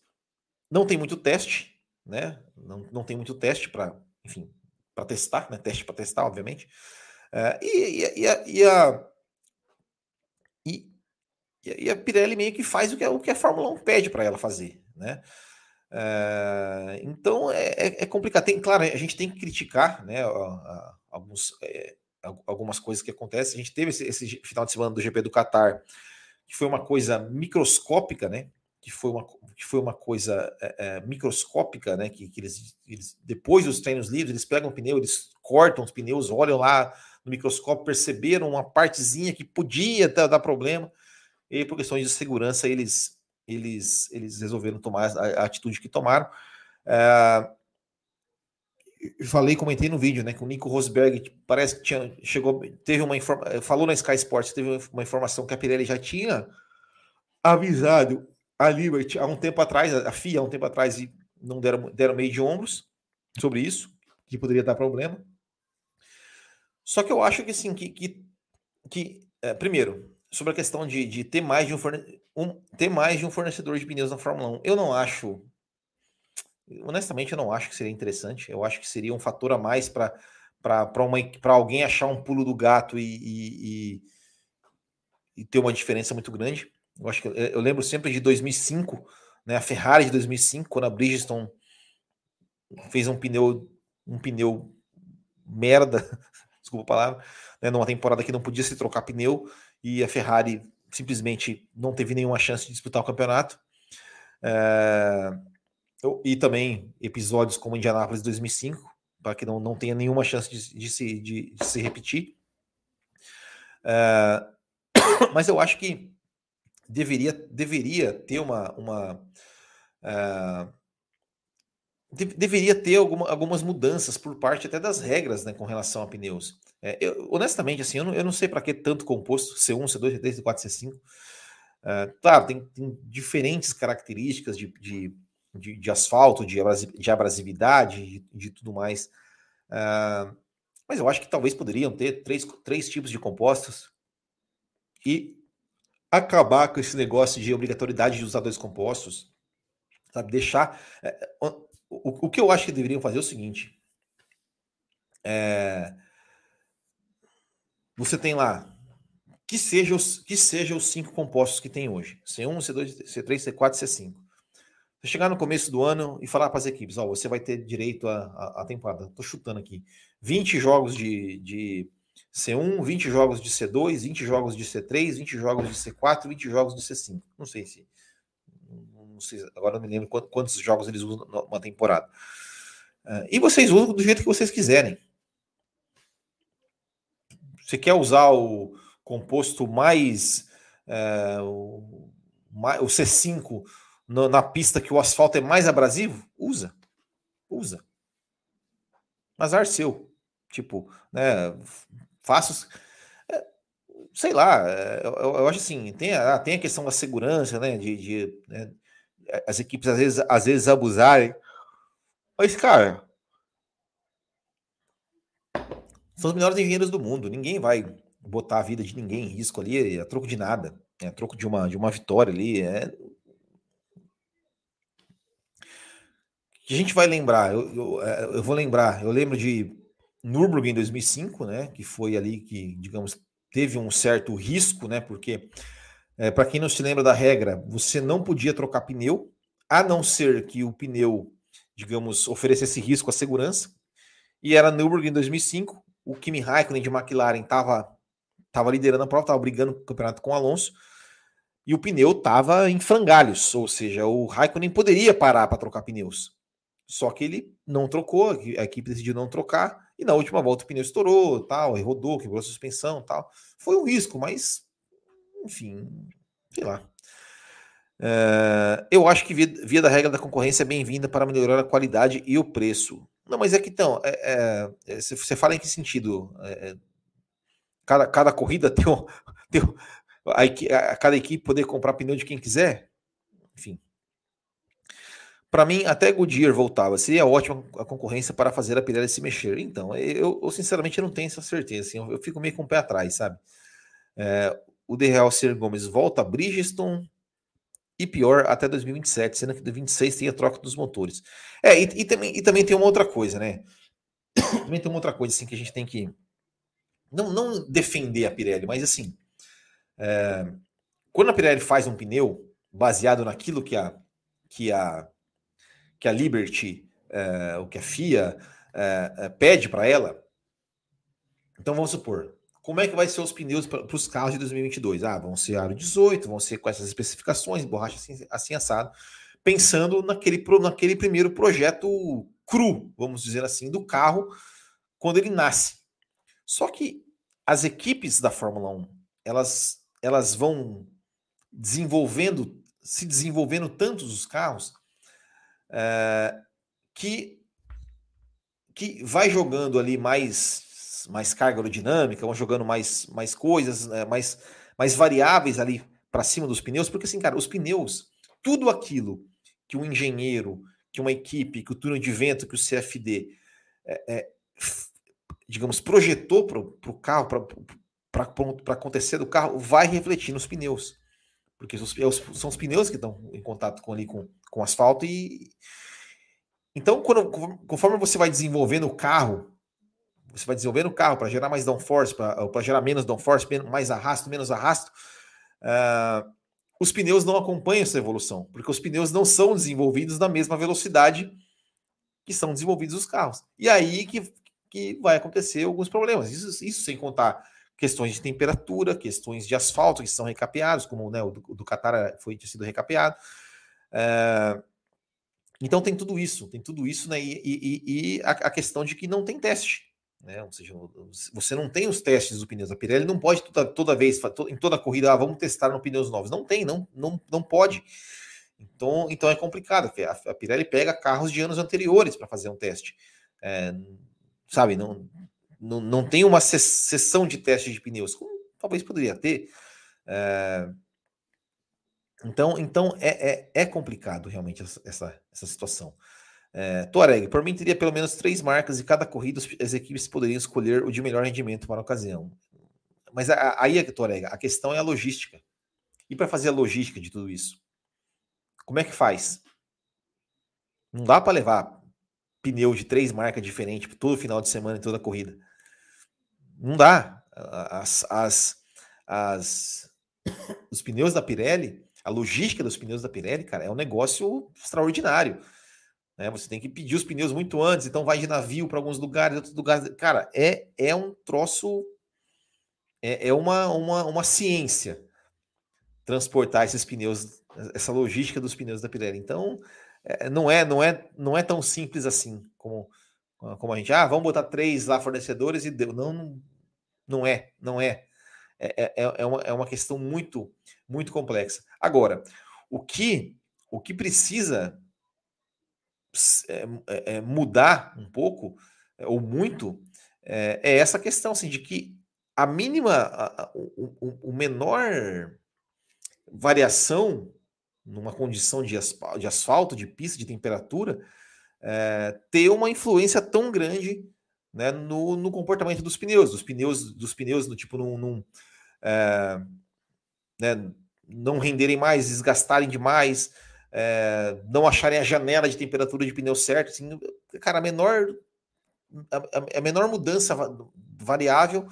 Não tem muito teste, né? Não, não tem muito teste para, enfim, para testar, né? Teste para testar, obviamente. É, e, e, e, a, e, a, e a Pirelli meio que faz o que, a, o que a Fórmula 1 pede para ela fazer, né? Uh, então é, é, é, complicado. Tem, claro, a gente tem que criticar né, alguns, é, algumas coisas que acontecem. A gente teve esse, esse, final de semana do GP do Qatar, que foi uma coisa microscópica, né? Que foi uma, que foi uma coisa é, microscópica, né? Que, que eles, eles, depois dos treinos livres, eles pegam o pneu, eles cortam os pneus, olham lá no microscópio, perceberam uma partezinha que podia dar problema, e por questões de segurança eles eles, eles resolveram tomar a, a atitude que tomaram. É, falei, comentei no vídeo, né, que o Nico Rosberg parece que tinha, chegou, teve uma informação, falou na Sky Sports, teve uma informação que a Pirelli já tinha avisado a Liberty há um tempo atrás, a FIA há um tempo atrás, e não deram, deram meio de ombros sobre isso, que poderia dar problema. Só que eu acho que assim, que, que, que é, primeiro, sobre a questão de, de ter, mais de um, um, ter mais de um fornecedor de pneus na Fórmula 1. Eu não acho. Honestamente, eu não acho que seria interessante. Eu acho que seria um fator a mais para alguém achar um pulo do gato e, e, e, e, ter uma diferença muito grande. Eu, acho que, eu lembro sempre de 2005, né, a Ferrari de 2005, quando a Bridgestone fez um pneu, um pneu merda, desculpa a palavra, né, numa temporada que não podia se trocar pneu e a Ferrari simplesmente não teve nenhuma chance de disputar o campeonato. É, e também episódios como Indianápolis 2005, para que não, não tenha nenhuma chance de, de, se, de, de se repetir. É, mas eu acho que deveria, deveria ter uma. uma é, de, deveria ter alguma, algumas mudanças por parte até das regras né, com relação a pneus. É, eu, honestamente, assim, eu não, eu não sei para que tanto composto, C1, C2, C3, C4, C5. Uh, claro, tem, tem, diferentes características de, de, de, de asfalto, de, de abrasividade, de, de tudo mais. Uh, mas eu acho que talvez poderiam ter três, três tipos de compostos e acabar com esse negócio de obrigatoriedade de usar dois compostos, sabe? Deixar. O, o que eu acho que deveriam fazer é o seguinte: é, você tem lá que seja os, que seja os cinco compostos que tem hoje: C1, C2, C3, C4, C5. Você chegar no começo do ano e falar para as equipes: ó, você vai ter direito à temporada. Estou chutando aqui: 20 jogos de, de C1, 20 jogos de C2, 20 jogos de C3, 20 jogos de C4, 20 jogos de C5. Não sei se. Não sei, agora não me lembro quantos jogos eles usam numa temporada. Uh, e vocês usam do jeito que vocês quiserem. Você quer usar o composto mais. É, o, o, C5 no, na pista que o asfalto é mais abrasivo? Usa. Usa. Azar seu. Tipo, né? Faça. É, sei lá, é, eu, eu, acho assim, tem a, tem a questão da segurança, né? De, de né, as equipes às vezes, às vezes abusarem. Mas, cara, são os melhores engenheiros do mundo. Ninguém vai botar a vida de ninguém em risco ali a troco de nada. É a troco de uma, de uma vitória ali. É... A gente vai lembrar, eu, eu, é, eu, vou lembrar, eu lembro de Nürburgring em 2005, né, que foi ali que, digamos, teve um certo risco, né? Porque, é, para quem não se lembra da regra, você não podia trocar pneu, a não ser que o pneu, digamos, oferecesse risco à segurança. E era Nürburgring em 2005, o Kimi Raikkonen de McLaren estava tava liderando a prova, estava brigando o campeonato com o Alonso, e o pneu estava em frangalhos, ou seja, o Raikkonen poderia parar para trocar pneus. Só que ele não trocou, a equipe decidiu não trocar, e na última volta o pneu estourou, tal, e rodou, quebrou a suspensão, tal. Foi um risco, mas enfim, sei lá. É, eu acho que via, via, da regra da concorrência é bem-vinda para melhorar a qualidade e o preço. Não, mas é que então, é, é, você fala em que sentido? É, é, cada, cada corrida tem, um, tem um, a, a, cada equipe poder comprar pneu de quem quiser? Enfim. Para mim, até Goodyear voltava. Seria ótima a concorrência para fazer a Pirelli se mexer. Então, eu, eu sinceramente não tenho essa certeza. Assim, eu, eu, fico meio com o pé atrás, sabe? O De Real Ser Gomes volta a Bridgestone e pior até 2027, sendo que 2026 tem a troca dos motores. É, e, e, também, e também tem uma outra coisa, né? também tem uma outra coisa assim que a gente tem que não, não defender a Pirelli, mas assim, é, quando a Pirelli faz um pneu baseado naquilo que a que a que a Liberty, é, o que a FIA é, é pede para ela, então vamos supor, como é que vai ser os pneus para os carros de 2022? Ah, vão ser aro 18, vão ser com essas especificações, borracha assim, assim assado, pensando naquele, naquele primeiro projeto cru, vamos dizer assim, do carro quando ele nasce. Só que as equipes da Fórmula 1, elas, elas vão desenvolvendo, se desenvolvendo tantos os carros, é, que, que vai jogando ali mais mais carga aerodinâmica, vão jogando mais, mais coisas, né, mais, mais variáveis ali para cima dos pneus, porque assim, cara, os pneus, tudo aquilo que um engenheiro, que uma equipe, que o túnel de vento, que o CFD, é, é, digamos, projetou para o carro, para acontecer do carro, vai refletir nos pneus. Porque é são os pneus que estão em contato com, ali, com, com asfalto e. Então, quando, conforme você vai desenvolvendo o carro, você vai desenvolvendo o carro para gerar mais downforce, para gerar menos downforce, mais arrasto, menos arrasto, uh, os pneus não acompanham essa evolução, porque os pneus não são desenvolvidos na mesma velocidade que são desenvolvidos os carros. E aí que, que vai acontecer alguns problemas. Isso, isso sem contar questões de temperatura, questões de asfalto que são recapeados, como né, o do, do Qatar foi tinha sido recapeado. Uh, então tem tudo isso, tem tudo isso, né? E, e, e a, a, questão de que não tem teste. Né? Ou seja, você não tem os testes do pneus. A Pirelli não pode toda, toda vez, em toda corrida, ah, vamos testar no pneus novos. Não tem, não, não, não pode. Então, então é complicado. A, a Pirelli pega carros de anos anteriores para fazer um teste. É, sabe, não, não, não tem uma sessão de teste de pneus, como talvez poderia ter. É, então, então é, é, é complicado realmente essa, essa situação. É, Tuareg, por mim teria pelo menos três marcas e cada corrida as equipes poderiam escolher o de melhor rendimento para a ocasião. Mas aí, Tuareg, a questão é a logística. E para fazer a logística de tudo isso? Como é que faz? Não dá para levar pneu de três marcas diferentes todo final de semana e toda corrida. Não dá. As, as, as, os pneus da Pirelli, a logística dos pneus da Pirelli, cara, é um negócio extraordinário. Né? Você tem que pedir os pneus muito antes, então vai de navio para alguns lugares, outros lugares. Cara, é, é um troço, é, é uma, uma, uma ciência transportar esses pneus, essa logística dos pneus da Pirelli. Então, é, não é não é não é tão simples assim como como a gente ah vamos botar três lá fornecedores e deu não não, é não é é, é, é, é uma, é uma questão muito muito complexa agora o que o que precisa é, é, é, mudar um pouco, é, ou muito, é, essa questão assim, de que a mínima, a, a, o, o, menor variação numa condição de asfalto, de, asfalto, de pista, de temperatura, é, ter uma influência tão grande né, no, no, comportamento dos pneus, dos pneus, dos pneus no tipo num, num é, né, não renderem mais, desgastarem demais, é, não acharem a janela de temperatura de pneu certo, assim, cara, a menor, a, a menor mudança variável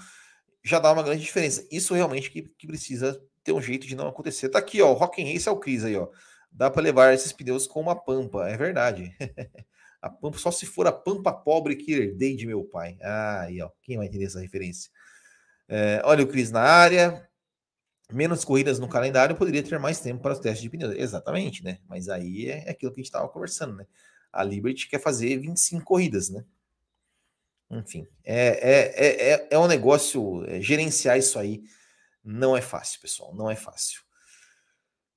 já dá uma grande diferença. Isso realmente que, que precisa ter um jeito de não acontecer. Tá aqui, ó, o Rock Race é o Cris aí, ó. Dá para levar esses pneus com uma pampa, é verdade. a pampa só se for a pampa pobre que herdei de meu pai. Ah, aí, ó, quem vai entender essa referência? É, olha o Cris na área. Menos corridas no calendário poderia ter mais tempo para os testes de pneus. Exatamente, né? Mas aí é aquilo que a gente estava conversando, né? A Liberty quer fazer 25 corridas, né? Enfim, é, é, é, é um negócio, é, gerenciar isso aí não é fácil, pessoal, não é fácil.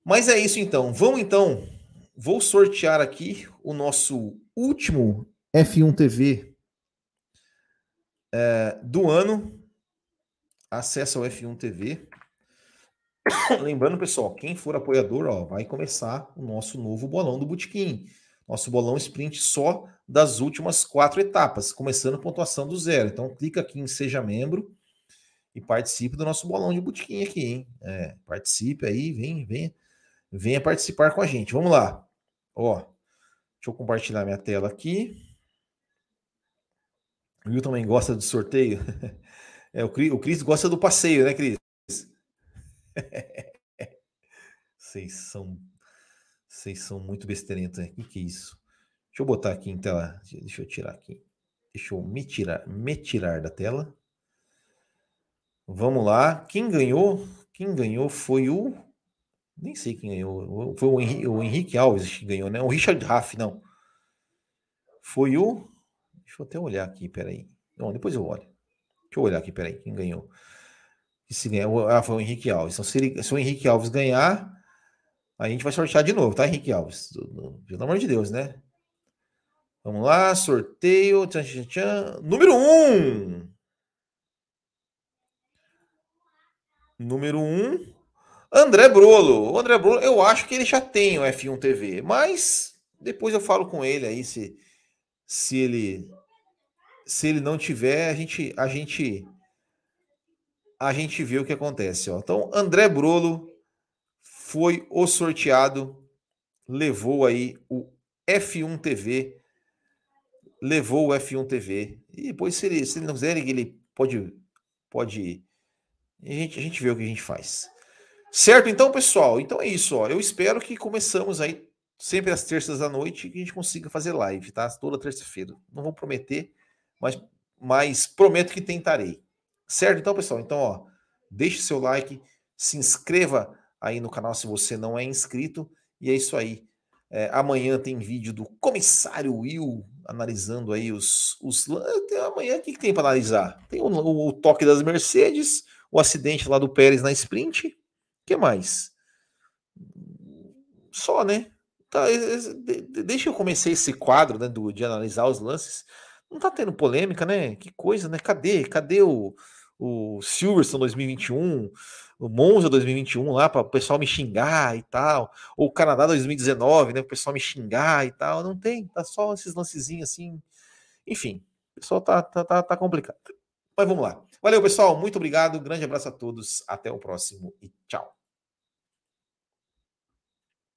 Mas é isso então, vamos então, vou sortear aqui o nosso último F1 TV é, do ano. Acesso ao F1 TV. Lembrando, pessoal, quem for apoiador, ó, vai começar o nosso novo bolão do Botequim. Nosso bolão sprint só das últimas quatro etapas, começando pontuação do zero. Então, clica aqui em Seja Membro e participe do nosso bolão de botequim aqui, hein? É, participe aí, vem, vem, venha participar com a gente. Vamos lá. Ó, deixa eu compartilhar minha tela aqui. O Will também gosta do sorteio. É, o, Cris, gosta do passeio, né, Cris? Vocês são vocês são muito besteirentos, né? O que, que é isso? Deixa eu botar aqui em tela. Deixa eu tirar aqui. Deixa eu me tirar, me tirar da tela. Vamos lá. Quem ganhou? Quem ganhou foi o. Nem sei quem ganhou. Foi o Henrique, o Henrique Alves que ganhou, né? O Richard Raff, não. Foi o. Deixa eu até olhar aqui, peraí. Não, depois eu olho. Deixa eu olhar aqui, peraí. Quem ganhou? Se ganhou, ah, foi o Henrique Alves. Então, se, ele, se o Henrique Alves ganhar, a gente vai sortear de novo, tá, Henrique Alves? Pelo amor de Deus, né? Vamos lá, sorteio. Tchan, tchan, tchan. Número 1. Um. Número 1. Um, André Brolo. O André Brolo, eu acho que ele já tem o F1 TV, mas depois eu falo com ele aí se, se ele se ele não tiver, a gente a gente a gente vê o que acontece, ó. Então, André Brolo foi o sorteado, levou aí o F1 TV, levou o F1 TV. E depois, se ele, se ele não quiser, ele pode, pode. A gente, a gente vê o que a gente faz. Certo, então, pessoal? Então é isso, ó. Eu espero que começamos aí sempre às terças da noite que a gente consiga fazer live, tá? Toda terça-feira. Não vou prometer, mas, mas prometo que tentarei. Certo, então, pessoal? Então, ó, deixe seu like, se inscreva aí no canal se você não é inscrito. E é isso aí. É, amanhã tem vídeo do comissário Will analisando aí os. os amanhã o que, que tem para analisar? Tem o, o, o, toque das Mercedes, o acidente lá do Pérez na sprint. O que mais? Só, né? Tá, deixa eu começar esse quadro né, do, de analisar os lances. Não tá tendo polêmica, né? Que coisa, né? Cadê? Cadê o, o Silverstone 2021? o Monza 2021 lá para o pessoal me xingar e tal, ou o Canadá 2019, né, o pessoal me xingar e tal, não tem, tá só esses lancezinhos assim, enfim, o pessoal tá, tá, tá, tá complicado. Mas vamos lá. Valeu, pessoal, muito obrigado, grande abraço a todos, até o próximo e tchau.